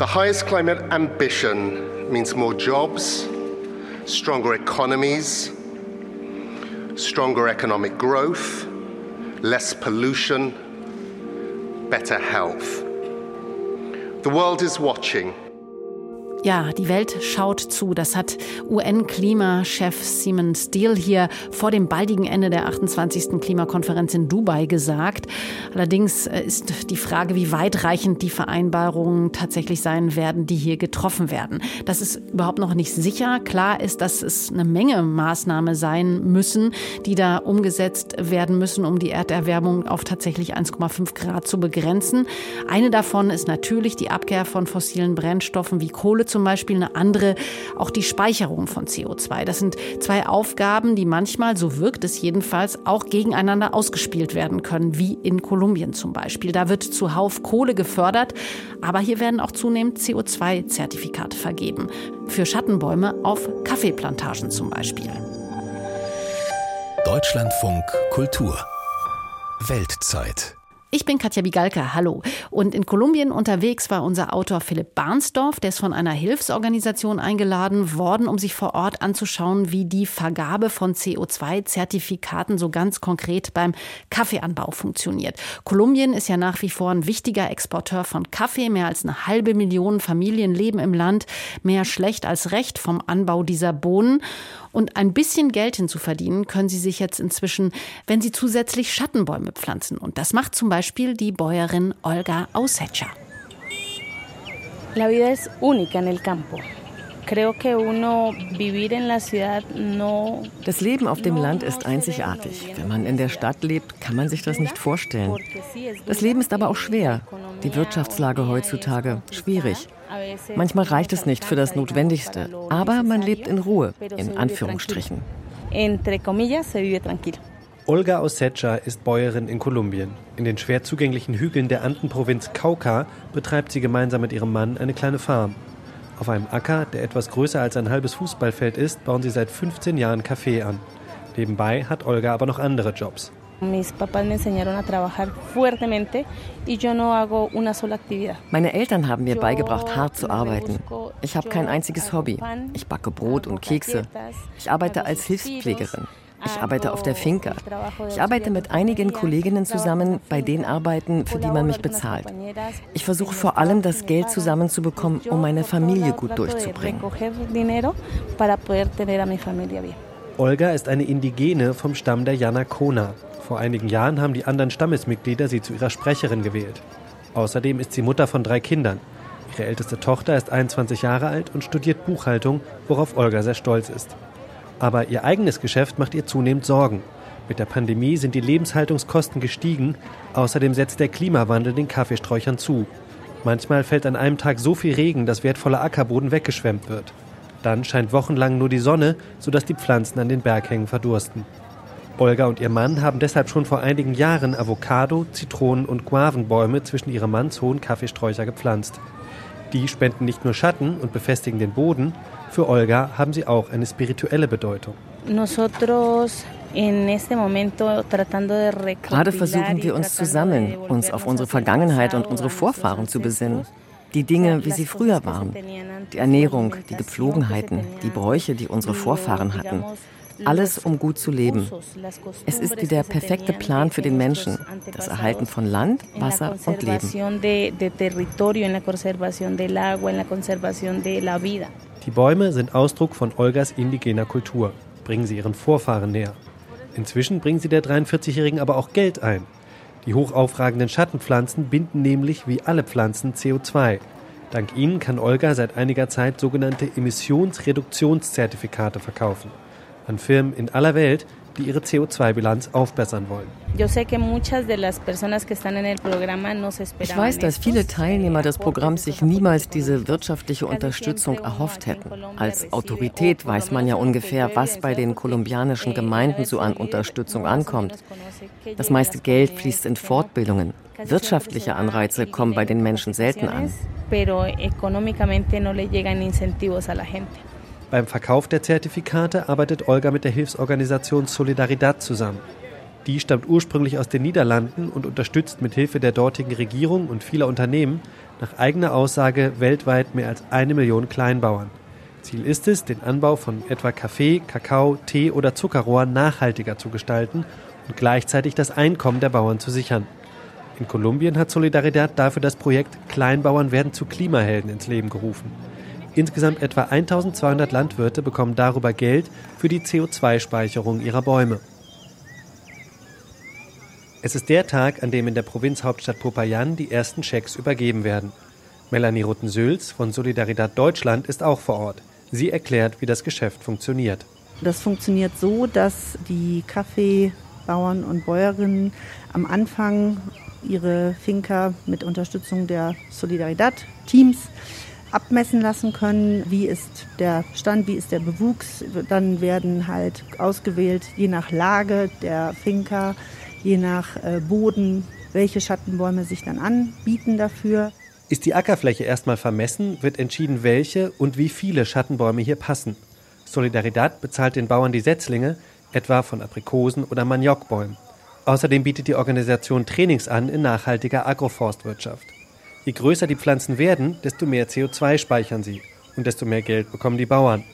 The highest climate ambition means more jobs, stronger economies, stronger economic growth, less pollution, better health. The world is watching. Ja, die Welt schaut zu. Das hat UN-Klimachef Simon Steele hier vor dem baldigen Ende der 28. Klimakonferenz in Dubai gesagt. Allerdings äh, ist die Frage, wie weitreichend die Vereinbarungen tatsächlich sein werden, die hier getroffen werden. Das ist überhaupt noch nicht sicher. Klar ist, dass es eine Menge Maßnahmen sein müssen, die da umgesetzt werden müssen, um die Erderwärmung auf tatsächlich 1,5 Grad zu begrenzen. Eine davon ist natürlich die Abkehr von fossilen Brennstoffen wie Kohle zum Beispiel, eine andere auch die Speicherung von CO2. Das sind zwei Aufgaben, die manchmal, so wirkt es jedenfalls, auch gegeneinander ausgespielt werden können, wie in Kolumbien zum Beispiel. Da wird zuhauf Kohle gefördert, aber hier werden auch zunehmend CO2-Zertifikate vergeben. Für Schattenbäume auf Kaffeeplantagen zum Beispiel. Deutschlandfunk Kultur Weltzeit ich bin Katja Bigalka, hallo. Und in Kolumbien unterwegs war unser Autor Philipp Barnsdorf, der ist von einer Hilfsorganisation eingeladen worden, um sich vor Ort anzuschauen, wie die Vergabe von CO2-Zertifikaten so ganz konkret beim Kaffeeanbau funktioniert. Kolumbien ist ja nach wie vor ein wichtiger Exporteur von Kaffee. Mehr als eine halbe Million Familien leben im Land. Mehr schlecht als recht vom Anbau dieser Bohnen. Und ein bisschen Geld hinzuverdienen können sie sich jetzt inzwischen, wenn sie zusätzlich Schattenbäume pflanzen. Und das macht zum Beispiel die Bäuerin Olga Ausetscher. La vida es única en el campo. Das Leben auf dem Land ist einzigartig. Wenn man in der Stadt lebt, kann man sich das nicht vorstellen. Das Leben ist aber auch schwer. Die Wirtschaftslage heutzutage schwierig. Manchmal reicht es nicht für das Notwendigste, aber man lebt in Ruhe, in Anführungsstrichen. Olga Osecha ist Bäuerin in Kolumbien. In den schwer zugänglichen Hügeln der Andenprovinz Cauca betreibt sie gemeinsam mit ihrem Mann eine kleine Farm. Auf einem Acker, der etwas größer als ein halbes Fußballfeld ist, bauen sie seit 15 Jahren Kaffee an. Nebenbei hat Olga aber noch andere Jobs. Meine Eltern haben mir beigebracht, hart zu arbeiten. Ich habe kein einziges Hobby. Ich backe Brot und Kekse. Ich arbeite als Hilfspflegerin. Ich arbeite auf der Finca. Ich arbeite mit einigen Kolleginnen zusammen bei den Arbeiten, für die man mich bezahlt. Ich versuche vor allem, das Geld zusammenzubekommen, um meine Familie gut durchzubringen. Olga ist eine Indigene vom Stamm der Yanakona. Vor einigen Jahren haben die anderen Stammesmitglieder sie zu ihrer Sprecherin gewählt. Außerdem ist sie Mutter von drei Kindern. Ihre älteste Tochter ist 21 Jahre alt und studiert Buchhaltung, worauf Olga sehr stolz ist. Aber ihr eigenes Geschäft macht ihr zunehmend Sorgen. Mit der Pandemie sind die Lebenshaltungskosten gestiegen. Außerdem setzt der Klimawandel den Kaffeesträuchern zu. Manchmal fällt an einem Tag so viel Regen, dass wertvoller Ackerboden weggeschwemmt wird. Dann scheint wochenlang nur die Sonne, sodass die Pflanzen an den Berghängen verdursten. Olga und ihr Mann haben deshalb schon vor einigen Jahren Avocado, Zitronen und Guavenbäume zwischen ihrem Manns hohen Kaffeesträucher gepflanzt. Die spenden nicht nur Schatten und befestigen den Boden, für Olga haben sie auch eine spirituelle Bedeutung. Gerade versuchen wir uns zu sammeln, uns auf unsere Vergangenheit und unsere Vorfahren zu besinnen. Die Dinge, wie sie früher waren. Die Ernährung, die Gepflogenheiten, die Bräuche, die unsere Vorfahren hatten. Alles, um gut zu leben. Es ist wie der perfekte Plan für den Menschen. Das Erhalten von Land, Wasser und Leben. Die Bäume sind Ausdruck von Olgas indigener Kultur. Bringen sie ihren Vorfahren näher. Inzwischen bringen sie der 43-Jährigen aber auch Geld ein. Die hochaufragenden Schattenpflanzen binden nämlich wie alle Pflanzen CO2. Dank ihnen kann Olga seit einiger Zeit sogenannte Emissionsreduktionszertifikate verkaufen an Firmen in aller Welt, die ihre CO2-Bilanz aufbessern wollen. Ich weiß, dass viele Teilnehmer des Programms sich niemals diese wirtschaftliche Unterstützung erhofft hätten. Als Autorität weiß man ja ungefähr, was bei den kolumbianischen Gemeinden so an Unterstützung ankommt. Das meiste Geld fließt in Fortbildungen. Wirtschaftliche Anreize kommen bei den Menschen selten an. Beim Verkauf der Zertifikate arbeitet Olga mit der Hilfsorganisation Solidaridad zusammen. Die stammt ursprünglich aus den Niederlanden und unterstützt mit Hilfe der dortigen Regierung und vieler Unternehmen Nach eigener Aussage weltweit mehr als eine Million Kleinbauern. Ziel ist es, den Anbau von etwa Kaffee, Kakao, Tee oder Zuckerrohr nachhaltiger zu gestalten und gleichzeitig das Einkommen der Bauern zu sichern. In Kolumbien hat Solidaridad dafür das Projekt Kleinbauern werden zu Klimahelden ins Leben gerufen. Insgesamt etwa 1200 Landwirte bekommen darüber Geld für die CO2-Speicherung ihrer Bäume. Es ist der Tag, an dem in der Provinzhauptstadt Popayan die ersten Schecks übergeben werden. Melanie Rutten-Sülz von Solidaridad Deutschland ist auch vor Ort. Sie erklärt, wie das Geschäft funktioniert. Das funktioniert so, dass die Kaffeebauern und Bäuerinnen am Anfang ihre Finca mit Unterstützung der Solidaridad-Teams abmessen lassen können, wie ist der Stand, wie ist der Bewuchs. Dann werden halt ausgewählt, je nach Lage der Finca, je nach äh, Boden, welche Schattenbäume sich dann anbieten dafür. Ist die Ackerfläche erstmal vermessen, wird entschieden, welche und wie viele Schattenbäume hier passen. Solidaridad bezahlt den Bauern die Setzlinge, etwa von Aprikosen oder Maniokbäumen. Außerdem bietet die Organisation Trainings an in nachhaltiger Agroforstwirtschaft. Je größer die Pflanzen werden, desto mehr CO2 speichern sie und desto mehr Geld bekommen die Bauern.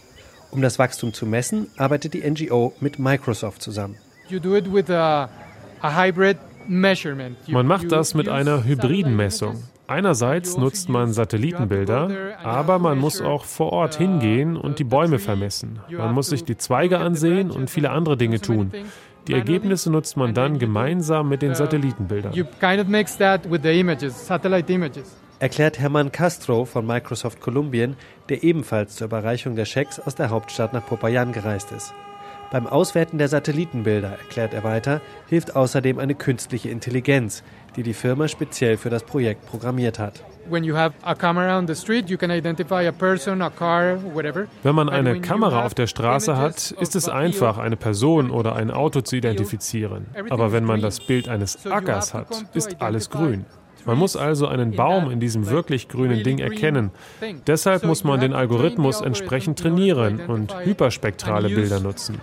Um das Wachstum zu messen, arbeitet die NGO mit Microsoft zusammen. Man macht das mit einer hybriden Messung. Einerseits nutzt man Satellitenbilder, aber man muss auch vor Ort hingehen und die Bäume vermessen. Man muss sich die Zweige ansehen und viele andere Dinge tun. Die Ergebnisse nutzt man dann gemeinsam mit den Satellitenbildern. Erklärt Hermann Castro von Microsoft Kolumbien, der ebenfalls zur Überreichung der Schecks aus der Hauptstadt nach Popayan gereist ist. Beim Auswerten der Satellitenbilder, erklärt er weiter, hilft außerdem eine künstliche Intelligenz, die die Firma speziell für das Projekt programmiert hat. Wenn man eine Kamera auf der Straße hat, ist es einfach, eine Person oder ein Auto zu identifizieren. Aber wenn man das Bild eines Ackers hat, ist alles grün. Man muss also einen Baum in diesem wirklich grünen Ding erkennen. Deshalb muss man den Algorithmus entsprechend trainieren und hyperspektrale Bilder nutzen.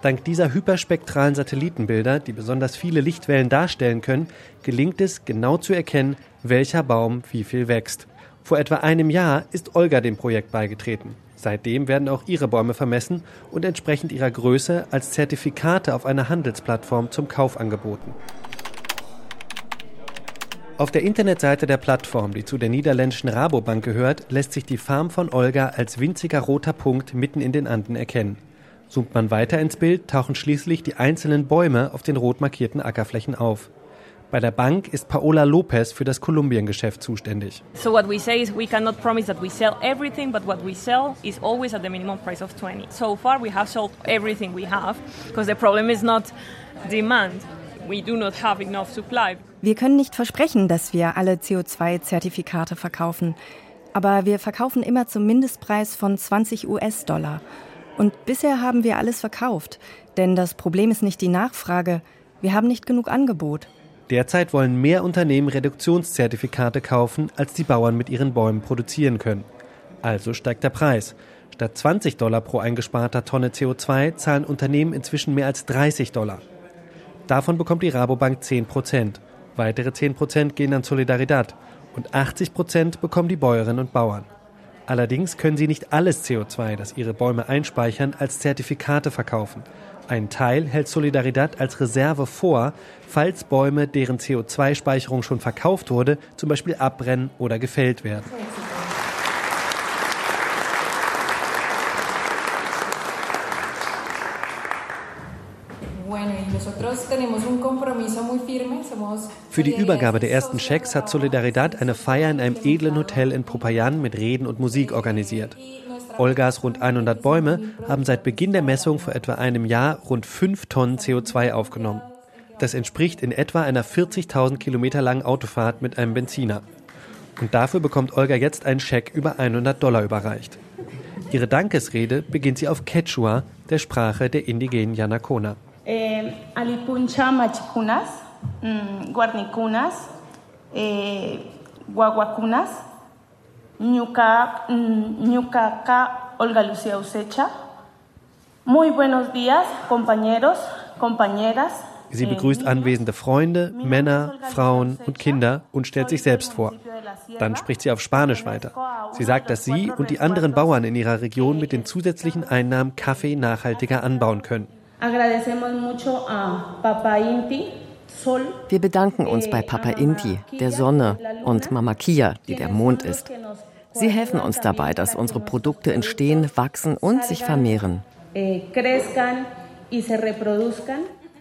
Dank dieser hyperspektralen Satellitenbilder, die besonders viele Lichtwellen darstellen können, gelingt es, genau zu erkennen, welcher Baum wie viel wächst. Vor etwa einem Jahr ist Olga dem Projekt beigetreten. Seitdem werden auch ihre Bäume vermessen und entsprechend ihrer Größe als Zertifikate auf einer Handelsplattform zum Kauf angeboten. Auf der Internetseite der Plattform, die zu der niederländischen Rabobank gehört, lässt sich die Farm von Olga als winziger roter Punkt mitten in den Anden erkennen. Zoomt man weiter ins Bild, tauchen schließlich die einzelnen Bäume auf den rot markierten Ackerflächen auf. Bei der Bank ist Paola Lopez für das Kolumbien-Geschäft zuständig. So what we say is we cannot promise that we sell everything, but what we sell is always at the minimum price of 20. So far we have sold everything we have, because the problem is not demand. We do not have enough supply. Wir können nicht versprechen, dass wir alle CO2-Zertifikate verkaufen, aber wir verkaufen immer zum Mindestpreis von 20 US-Dollar. Und bisher haben wir alles verkauft, denn das Problem ist nicht die Nachfrage, wir haben nicht genug Angebot. Derzeit wollen mehr Unternehmen Reduktionszertifikate kaufen, als die Bauern mit ihren Bäumen produzieren können. Also steigt der Preis. Statt 20 Dollar pro eingesparter Tonne CO2 zahlen Unternehmen inzwischen mehr als 30 Dollar. Davon bekommt die Rabobank 10 Prozent. Weitere 10 Prozent gehen an Solidaridad und 80 Prozent bekommen die Bäuerinnen und Bauern. Allerdings können sie nicht alles CO2, das ihre Bäume einspeichern, als Zertifikate verkaufen. Ein Teil hält Solidaridad als Reserve vor, falls Bäume, deren CO2-Speicherung schon verkauft wurde, zum Beispiel abbrennen oder gefällt werden. Für die Übergabe der ersten Schecks hat Solidaridad eine Feier in einem edlen Hotel in Popayan mit Reden und Musik organisiert. Olgas rund 100 Bäume haben seit Beginn der Messung vor etwa einem Jahr rund 5 Tonnen CO2 aufgenommen. Das entspricht in etwa einer 40.000 Kilometer langen Autofahrt mit einem Benziner. Und dafür bekommt Olga jetzt einen Scheck über 100 Dollar überreicht. Ihre Dankesrede beginnt sie auf Quechua, der Sprache der indigenen Yanakona. Eh, Alipuncha Machicunas, mm, Guarnicunas, eh, Guaguacunas, Ñuca, Ñucaca Olga Lucía Usecha. Muy buenos días, compañeros, compañeras, Sie begrüßt anwesende Freunde, Männer, Frauen und Kinder und stellt sich selbst vor. Dann spricht sie auf Spanisch weiter. Sie sagt, dass sie und die anderen Bauern in ihrer Region mit den zusätzlichen Einnahmen Kaffee nachhaltiger anbauen können. Wir bedanken uns bei Papa Inti, der Sonne, und Mama Kia, die der Mond ist. Sie helfen uns dabei, dass unsere Produkte entstehen, wachsen und sich vermehren.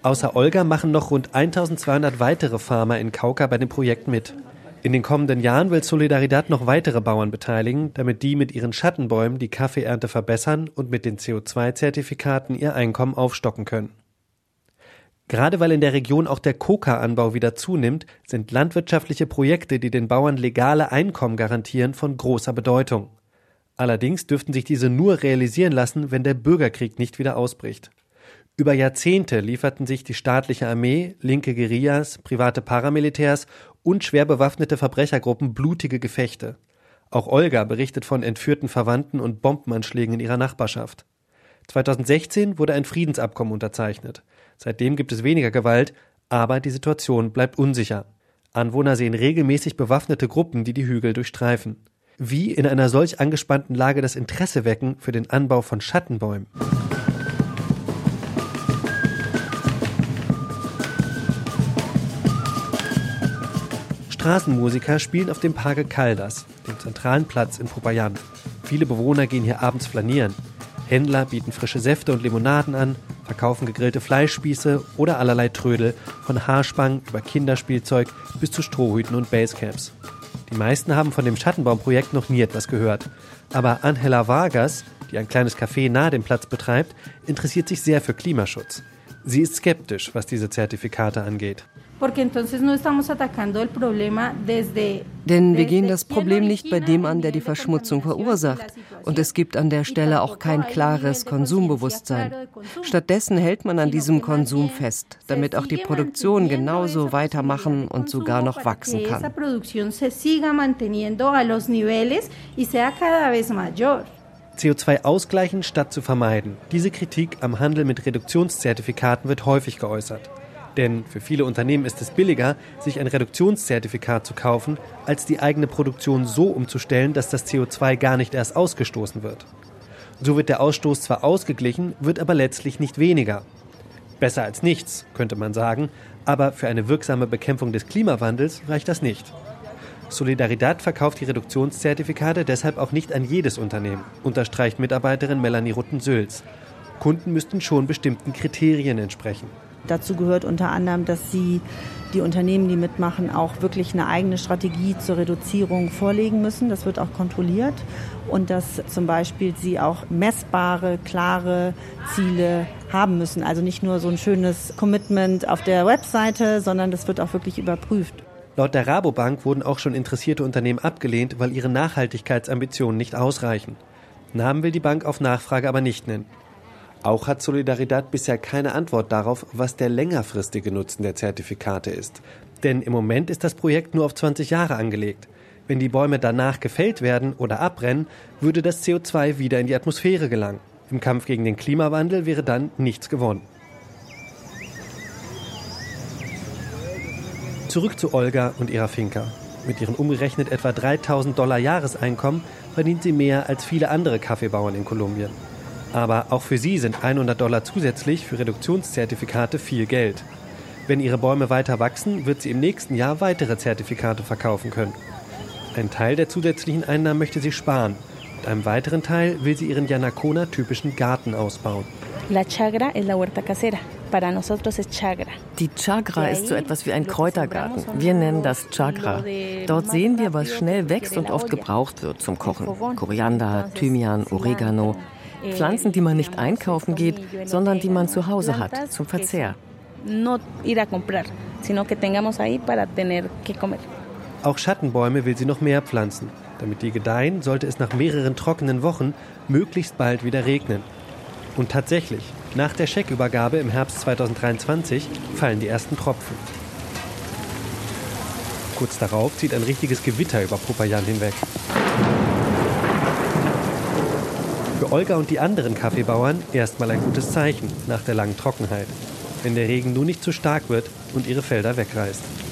Außer Olga machen noch rund 1200 weitere Farmer in Kauka bei dem Projekt mit. In den kommenden Jahren will Solidaridad noch weitere Bauern beteiligen, damit die mit ihren Schattenbäumen die Kaffeeernte verbessern und mit den CO2-Zertifikaten ihr Einkommen aufstocken können. Gerade weil in der Region auch der Coca-Anbau wieder zunimmt, sind landwirtschaftliche Projekte, die den Bauern legale Einkommen garantieren, von großer Bedeutung. Allerdings dürften sich diese nur realisieren lassen, wenn der Bürgerkrieg nicht wieder ausbricht. Über Jahrzehnte lieferten sich die staatliche Armee, linke Guerillas, private Paramilitärs und schwer bewaffnete Verbrechergruppen blutige Gefechte. Auch Olga berichtet von entführten Verwandten und Bombenanschlägen in ihrer Nachbarschaft. 2016 wurde ein Friedensabkommen unterzeichnet. Seitdem gibt es weniger Gewalt, aber die Situation bleibt unsicher. Anwohner sehen regelmäßig bewaffnete Gruppen, die die Hügel durchstreifen. Wie in einer solch angespannten Lage das Interesse wecken für den Anbau von Schattenbäumen. Straßenmusiker spielen auf dem Parque Caldas, dem zentralen Platz in Popayan. Viele Bewohner gehen hier abends flanieren. Händler bieten frische Säfte und Limonaden an, verkaufen gegrillte Fleischspieße oder allerlei Trödel, von Haarspangen über Kinderspielzeug bis zu Strohhüten und Basecamps. Die meisten haben von dem Schattenbaumprojekt noch nie etwas gehört. Aber Angela Vargas, die ein kleines Café nahe dem Platz betreibt, interessiert sich sehr für Klimaschutz. Sie ist skeptisch, was diese Zertifikate angeht. Denn wir gehen das Problem nicht bei dem an, der die Verschmutzung verursacht. Und es gibt an der Stelle auch kein klares Konsumbewusstsein. Stattdessen hält man an diesem Konsum fest, damit auch die Produktion genauso weitermachen und sogar noch wachsen kann. CO2 ausgleichen statt zu vermeiden. Diese Kritik am Handel mit Reduktionszertifikaten wird häufig geäußert. Denn für viele Unternehmen ist es billiger, sich ein Reduktionszertifikat zu kaufen, als die eigene Produktion so umzustellen, dass das CO2 gar nicht erst ausgestoßen wird. So wird der Ausstoß zwar ausgeglichen, wird aber letztlich nicht weniger. Besser als nichts, könnte man sagen, aber für eine wirksame Bekämpfung des Klimawandels reicht das nicht. Solidaridad verkauft die Reduktionszertifikate deshalb auch nicht an jedes Unternehmen, unterstreicht Mitarbeiterin Melanie Rutten-Sülz. Kunden müssten schon bestimmten Kriterien entsprechen. Dazu gehört unter anderem, dass sie die Unternehmen, die mitmachen, auch wirklich eine eigene Strategie zur Reduzierung vorlegen müssen. Das wird auch kontrolliert. Und dass zum Beispiel sie auch messbare, klare Ziele haben müssen. Also nicht nur so ein schönes Commitment auf der Webseite, sondern das wird auch wirklich überprüft. Laut der Rabobank wurden auch schon interessierte Unternehmen abgelehnt, weil ihre Nachhaltigkeitsambitionen nicht ausreichen. Namen will die Bank auf Nachfrage aber nicht nennen. Auch hat Solidaridad bisher keine Antwort darauf, was der längerfristige Nutzen der Zertifikate ist. Denn im Moment ist das Projekt nur auf 20 Jahre angelegt. Wenn die Bäume danach gefällt werden oder abbrennen, würde das CO2 wieder in die Atmosphäre gelangen. Im Kampf gegen den Klimawandel wäre dann nichts gewonnen. Zurück zu Olga und ihrer Finca. Mit ihren umgerechnet etwa 3000 Dollar Jahreseinkommen verdient sie mehr als viele andere Kaffeebauern in Kolumbien. Aber auch für sie sind 100 Dollar zusätzlich für Reduktionszertifikate viel Geld. Wenn ihre Bäume weiter wachsen, wird sie im nächsten Jahr weitere Zertifikate verkaufen können. Ein Teil der zusätzlichen Einnahmen möchte sie sparen. Mit einem weiteren Teil will sie ihren Yanacona-typischen Garten ausbauen. La chagra es la huerta casera. Para nosotros es chagra. Die Chagra ist so etwas wie ein Kräutergarten. Wir nennen das Chagra. Dort sehen wir, was schnell wächst und oft gebraucht wird zum Kochen. Koriander, Thymian, Oregano. Pflanzen, die man nicht einkaufen geht, sondern die man zu Hause hat, zum Verzehr. Auch Schattenbäume will sie noch mehr pflanzen. Damit die gedeihen, sollte es nach mehreren trockenen Wochen möglichst bald wieder regnen. Und tatsächlich, nach der Scheckübergabe im Herbst 2023 fallen die ersten Tropfen. Kurz darauf zieht ein richtiges Gewitter über Popayan hinweg. Für Olga und die anderen Kaffeebauern erstmal ein gutes Zeichen nach der langen Trockenheit. wenn der Regen nur nicht zu stark wird und ihre Felder wegreißt.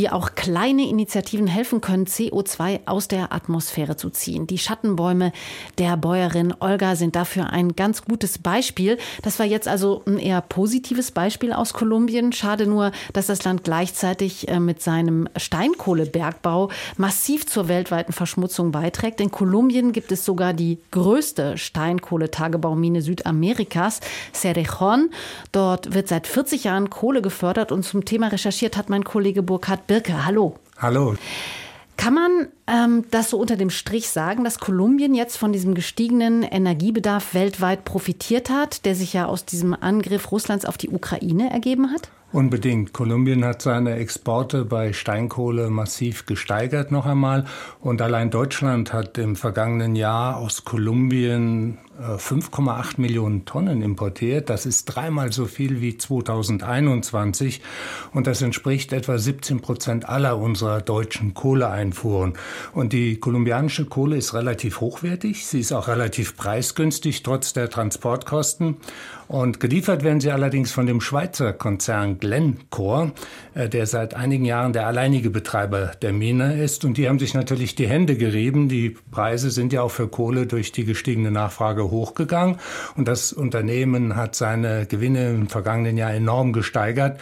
Wie auch kleine Initiativen helfen können, CO2 aus der Atmosphäre zu ziehen. Die Schattenbäume der Bäuerin Olga sind dafür ein ganz gutes Beispiel. Das war jetzt also ein eher positives Beispiel aus Kolumbien. Schade nur, dass das Land gleichzeitig äh, mit seinem Steinkohlebergbau massiv zur weltweiten Verschmutzung beiträgt. In Kolumbien gibt es sogar die größte Steinkohletagebaumine Südamerikas, Cerrejón. Dort wird seit 40 Jahren Kohle gefördert und zum Thema recherchiert hat mein Kollege Burkhard Birke. Hallo. Hallo. Kann man ähm, das so unter dem Strich sagen, dass Kolumbien jetzt von diesem gestiegenen Energiebedarf weltweit profitiert hat, der sich ja aus diesem Angriff Russlands auf die Ukraine ergeben hat? Unbedingt. Kolumbien hat seine Exporte bei Steinkohle massiv gesteigert noch einmal. Und allein Deutschland hat im vergangenen Jahr aus Kolumbien 5,8 äh, Millionen Tonnen importiert. Das ist dreimal so viel wie 2021 und das entspricht etwa 17 Prozent aller unserer deutschen Kohleeinfuhren. Und die kolumbianische Kohle ist relativ hochwertig. Sie ist auch relativ preisgünstig trotz der Transportkosten. Und geliefert werden sie allerdings von dem Schweizer Konzern Glencore, äh, der seit einigen Jahren der alleinige Betreiber der Mine ist. Und die haben sich natürlich die Hände gerieben. Die Preise sind ja auch für Kohle durch die gestiegene Nachfrage hochgegangen und das Unternehmen hat seine Gewinne im vergangenen Jahr enorm gesteigert.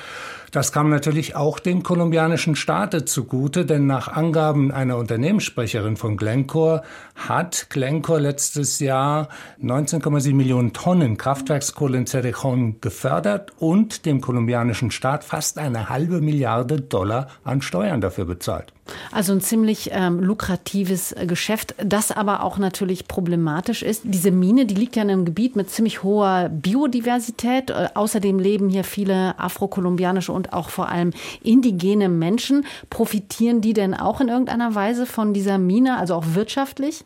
Das kam natürlich auch dem kolumbianischen Staate zugute, denn nach Angaben einer Unternehmenssprecherin von Glencore hat Glencore letztes Jahr 19,7 Millionen Tonnen Kraftwerkskohle in Cerrejón gefördert und dem kolumbianischen Staat fast eine halbe Milliarde Dollar an Steuern dafür bezahlt. Also ein ziemlich ähm, lukratives äh, Geschäft, das aber auch natürlich problematisch ist. Diese Mine, die liegt ja in einem Gebiet mit ziemlich hoher Biodiversität. Äh, außerdem leben hier viele afrokolumbianische und auch vor allem indigene Menschen. Profitieren die denn auch in irgendeiner Weise von dieser Mine, also auch wirtschaftlich?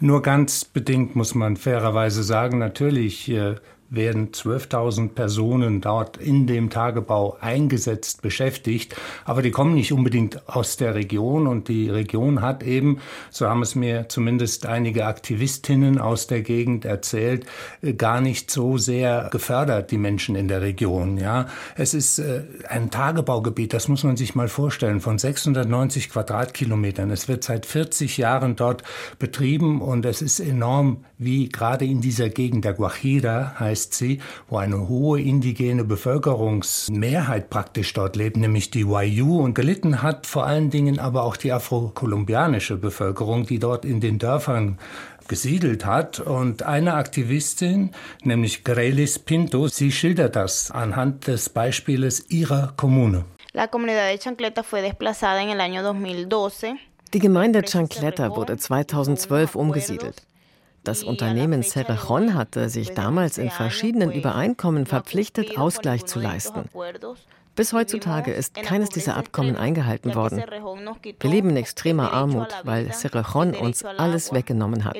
Nur ganz bedingt muss man fairerweise sagen, natürlich äh, werden 12.000 Personen dort in dem Tagebau eingesetzt, beschäftigt. Aber die kommen nicht unbedingt aus der Region und die Region hat eben, so haben es mir zumindest einige Aktivistinnen aus der Gegend erzählt, äh, gar nicht so sehr gefördert, die Menschen in der Region. Ja, es ist äh, ein Tagebaugebiet, das muss man sich mal vorstellen, von 690 Quadratkilometern. Es wird seit 40 Jahren dort betrieben und es ist enorm, wie gerade in dieser Gegend der Guajira heißt sie, wo eine hohe indigene Bevölkerungsmehrheit praktisch dort lebt, nämlich die Wayuu. Und gelitten hat vor allen Dingen aber auch die afrokolumbianische Bevölkerung, die dort in den Dörfern gesiedelt hat. Und eine Aktivistin, nämlich Grelis Pinto, sie schildert das anhand des Beispieles ihrer Kommune. La comunidad de Chancleta fue desplazada en el año 2012. Die Gemeinde Chancleta wurde 2012 umgesiedelt. Das Unternehmen Cerrejón hatte sich damals in verschiedenen Übereinkommen verpflichtet, Ausgleich zu leisten. Bis heutzutage ist keines dieser Abkommen eingehalten worden. Wir leben in extremer Armut, weil Cerrejón uns alles weggenommen hat.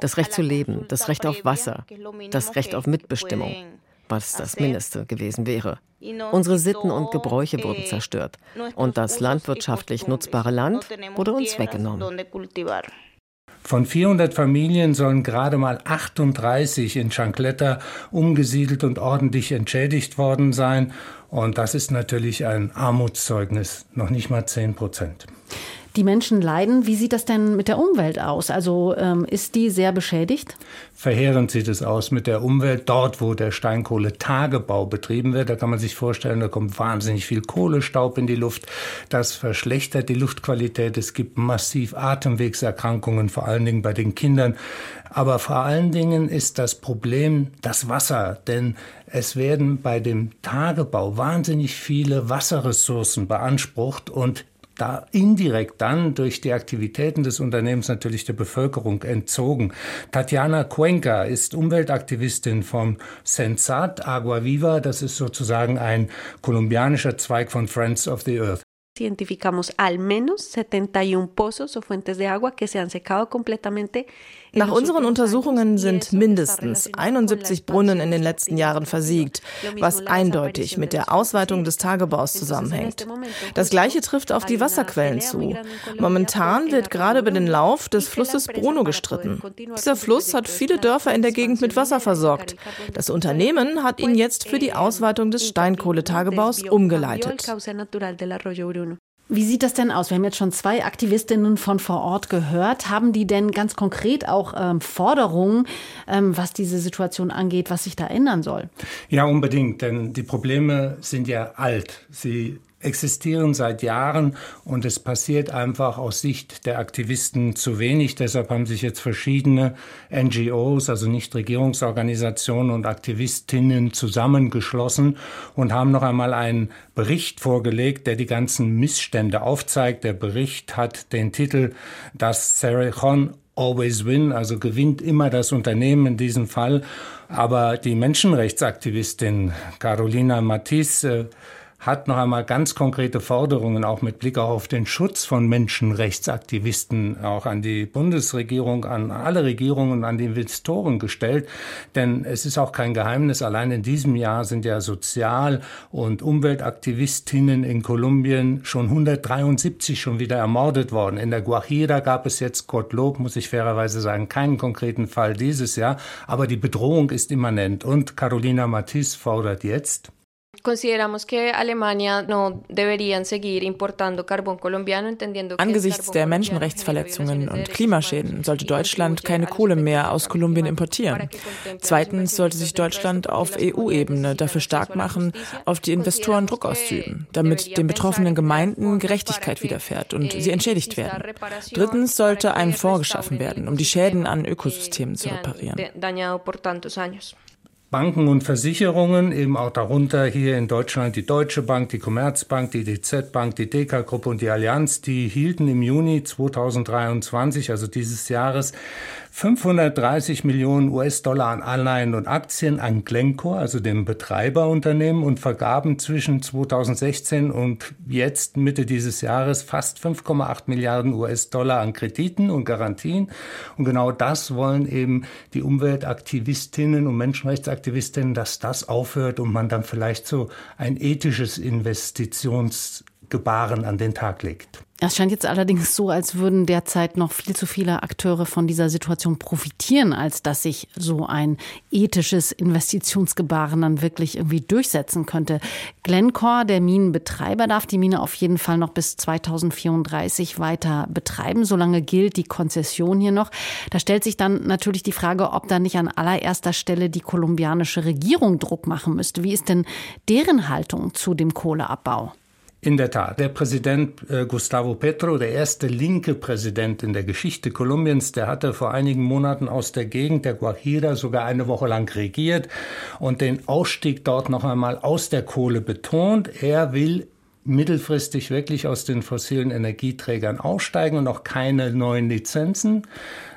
Das Recht zu leben, das Recht auf Wasser, das Recht auf Mitbestimmung, was das Mindeste gewesen wäre. Unsere Sitten und Gebräuche wurden zerstört und das landwirtschaftlich nutzbare Land wurde uns weggenommen. Von 400 Familien sollen gerade mal 38 in Chancletta umgesiedelt und ordentlich entschädigt worden sein. Und das ist natürlich ein Armutszeugnis, noch nicht mal 10 Prozent. Die Menschen leiden. Wie sieht das denn mit der Umwelt aus? Also ähm, ist die sehr beschädigt? Verheerend sieht es aus mit der Umwelt. Dort, wo der Steinkohletagebau betrieben wird, da kann man sich vorstellen, da kommt wahnsinnig viel Kohlestaub in die Luft. Das verschlechtert die Luftqualität. Es gibt massiv Atemwegserkrankungen, vor allen Dingen bei den Kindern. Aber vor allen Dingen ist das Problem das Wasser, denn es werden bei dem Tagebau wahnsinnig viele Wasserressourcen beansprucht und da indirekt dann durch die Aktivitäten des Unternehmens natürlich der Bevölkerung entzogen. Tatjana Cuenca ist Umweltaktivistin vom Sensat Agua Viva. Das ist sozusagen ein kolumbianischer Zweig von Friends of the Earth. Identificamos al menos 71 pozos o fuentes de agua que se han secado completamente nach unseren Untersuchungen sind mindestens 71 Brunnen in den letzten Jahren versiegt, was eindeutig mit der Ausweitung des Tagebaus zusammenhängt. Das Gleiche trifft auf die Wasserquellen zu. Momentan wird gerade über den Lauf des Flusses Bruno gestritten. Dieser Fluss hat viele Dörfer in der Gegend mit Wasser versorgt. Das Unternehmen hat ihn jetzt für die Ausweitung des Steinkohletagebaus umgeleitet. Wie sieht das denn aus? Wir haben jetzt schon zwei Aktivistinnen von vor Ort gehört. Haben die denn ganz konkret auch ähm, Forderungen, ähm, was diese Situation angeht, was sich da ändern soll? Ja, unbedingt, denn die Probleme sind ja alt. Sie existieren seit Jahren und es passiert einfach aus Sicht der Aktivisten zu wenig. Deshalb haben sich jetzt verschiedene NGOs, also Nichtregierungsorganisationen und Aktivistinnen zusammengeschlossen und haben noch einmal einen Bericht vorgelegt, der die ganzen Missstände aufzeigt. Der Bericht hat den Titel Das Cerrejón always win, also gewinnt immer das Unternehmen in diesem Fall. Aber die Menschenrechtsaktivistin Carolina Matisse hat noch einmal ganz konkrete Forderungen, auch mit Blick auch auf den Schutz von Menschenrechtsaktivisten, auch an die Bundesregierung, an alle Regierungen, an die Investoren gestellt. Denn es ist auch kein Geheimnis, allein in diesem Jahr sind ja Sozial- und Umweltaktivistinnen in Kolumbien schon 173 schon wieder ermordet worden. In der Guajira gab es jetzt, Gottlob, muss ich fairerweise sagen, keinen konkreten Fall dieses Jahr, aber die Bedrohung ist immanent. Und Carolina Matisse fordert jetzt, Consideramos que Alemania no deberían seguir importando carbón colombiano, entendiendo Angesichts der Menschenrechtsverletzungen und Klimaschäden sollte Deutschland keine Kohle mehr aus Kolumbien importieren. Zweitens sollte sich Deutschland auf EU-Ebene dafür stark machen, auf die Investoren Druck auszuüben, damit den betroffenen Gemeinden Gerechtigkeit widerfährt und sie entschädigt werden. Drittens sollte ein Fonds geschaffen werden, um die Schäden an Ökosystemen zu reparieren. Banken und Versicherungen, eben auch darunter hier in Deutschland die Deutsche Bank, die Commerzbank, die DZ Bank, die DK-Gruppe und die Allianz, die hielten im Juni 2023, also dieses Jahres, 530 Millionen US-Dollar an Anleihen und Aktien an Glencore, also dem Betreiberunternehmen, und vergaben zwischen 2016 und jetzt Mitte dieses Jahres fast 5,8 Milliarden US-Dollar an Krediten und Garantien. Und genau das wollen eben die Umweltaktivistinnen und Menschenrechtsaktivistinnen, dass das aufhört und man dann vielleicht so ein ethisches Investitionsgebaren an den Tag legt. Es scheint jetzt allerdings so, als würden derzeit noch viel zu viele Akteure von dieser Situation profitieren, als dass sich so ein ethisches Investitionsgebaren dann wirklich irgendwie durchsetzen könnte. Glencore, der Minenbetreiber, darf die Mine auf jeden Fall noch bis 2034 weiter betreiben. Solange gilt die Konzession hier noch. Da stellt sich dann natürlich die Frage, ob da nicht an allererster Stelle die kolumbianische Regierung Druck machen müsste. Wie ist denn deren Haltung zu dem Kohleabbau? In der Tat, der Präsident äh, Gustavo Petro, der erste linke Präsident in der Geschichte Kolumbiens, der hatte vor einigen Monaten aus der Gegend der Guajira sogar eine Woche lang regiert und den Ausstieg dort noch einmal aus der Kohle betont. Er will mittelfristig wirklich aus den fossilen Energieträgern aussteigen und auch keine neuen Lizenzen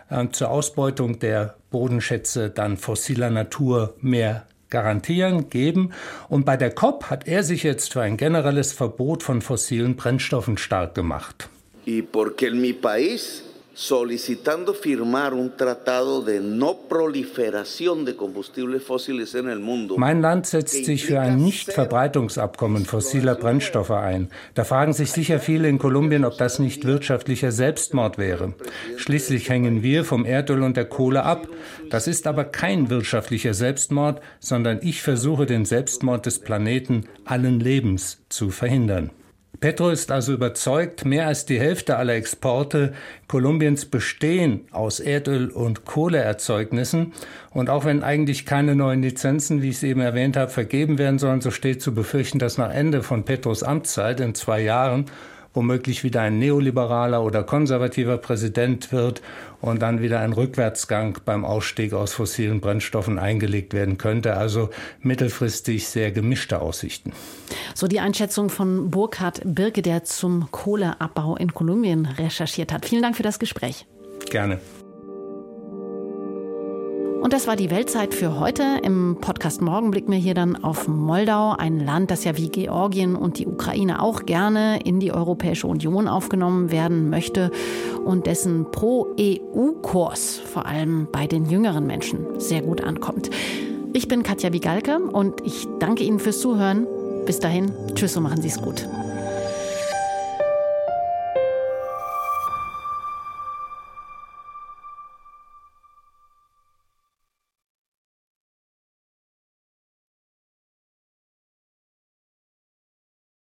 äh, zur Ausbeutung der Bodenschätze dann fossiler Natur mehr garantieren, geben. Und bei der COP hat er sich jetzt für ein generelles Verbot von fossilen Brennstoffen stark gemacht. Y porque en mi país solicitando firmar un tratado de no proliferación de combustibles fósiles en el mundo. Mein Land setzt sich für ein Nichtverbreitungsabkommen fossiler Brennstoffe ein. Da fragen sich sicher viele in Kolumbien, ob das nicht wirtschaftlicher Selbstmord wäre. Schließlich hängen wir vom Erdöl und der Kohle ab. Das ist aber kein wirtschaftlicher Selbstmord, sondern ich versuche den Selbstmord des Planeten allen Lebens zu verhindern. Petro ist also überzeugt, mehr als die Hälfte aller Exporte Kolumbiens bestehen aus Erdöl- und Kohleerzeugnissen. Und auch wenn eigentlich keine neuen Lizenzen, wie ich es eben erwähnt habe, vergeben werden sollen, so steht zu befürchten, dass nach Ende von Petros Amtszeit in zwei Jahren womöglich wieder ein neoliberaler oder konservativer Präsident wird und dann wieder ein Rückwärtsgang beim Ausstieg aus fossilen Brennstoffen eingelegt werden könnte. Also mittelfristig sehr gemischte Aussichten. So die Einschätzung von Burkhard Birke, der zum Kohleabbau in Kolumbien recherchiert hat. Vielen Dank für das Gespräch. Gerne. Und das war die Weltzeit für heute. Im Podcast Morgen blicken wir hier dann auf Moldau, ein Land, das ja wie Georgien und die Ukraine auch gerne in die Europäische Union aufgenommen werden möchte und dessen Pro-EU-Kurs vor allem bei den jüngeren Menschen sehr gut ankommt. Ich bin Katja Wigalke und ich danke Ihnen fürs Zuhören. Bis dahin, tschüss und machen Sie es gut.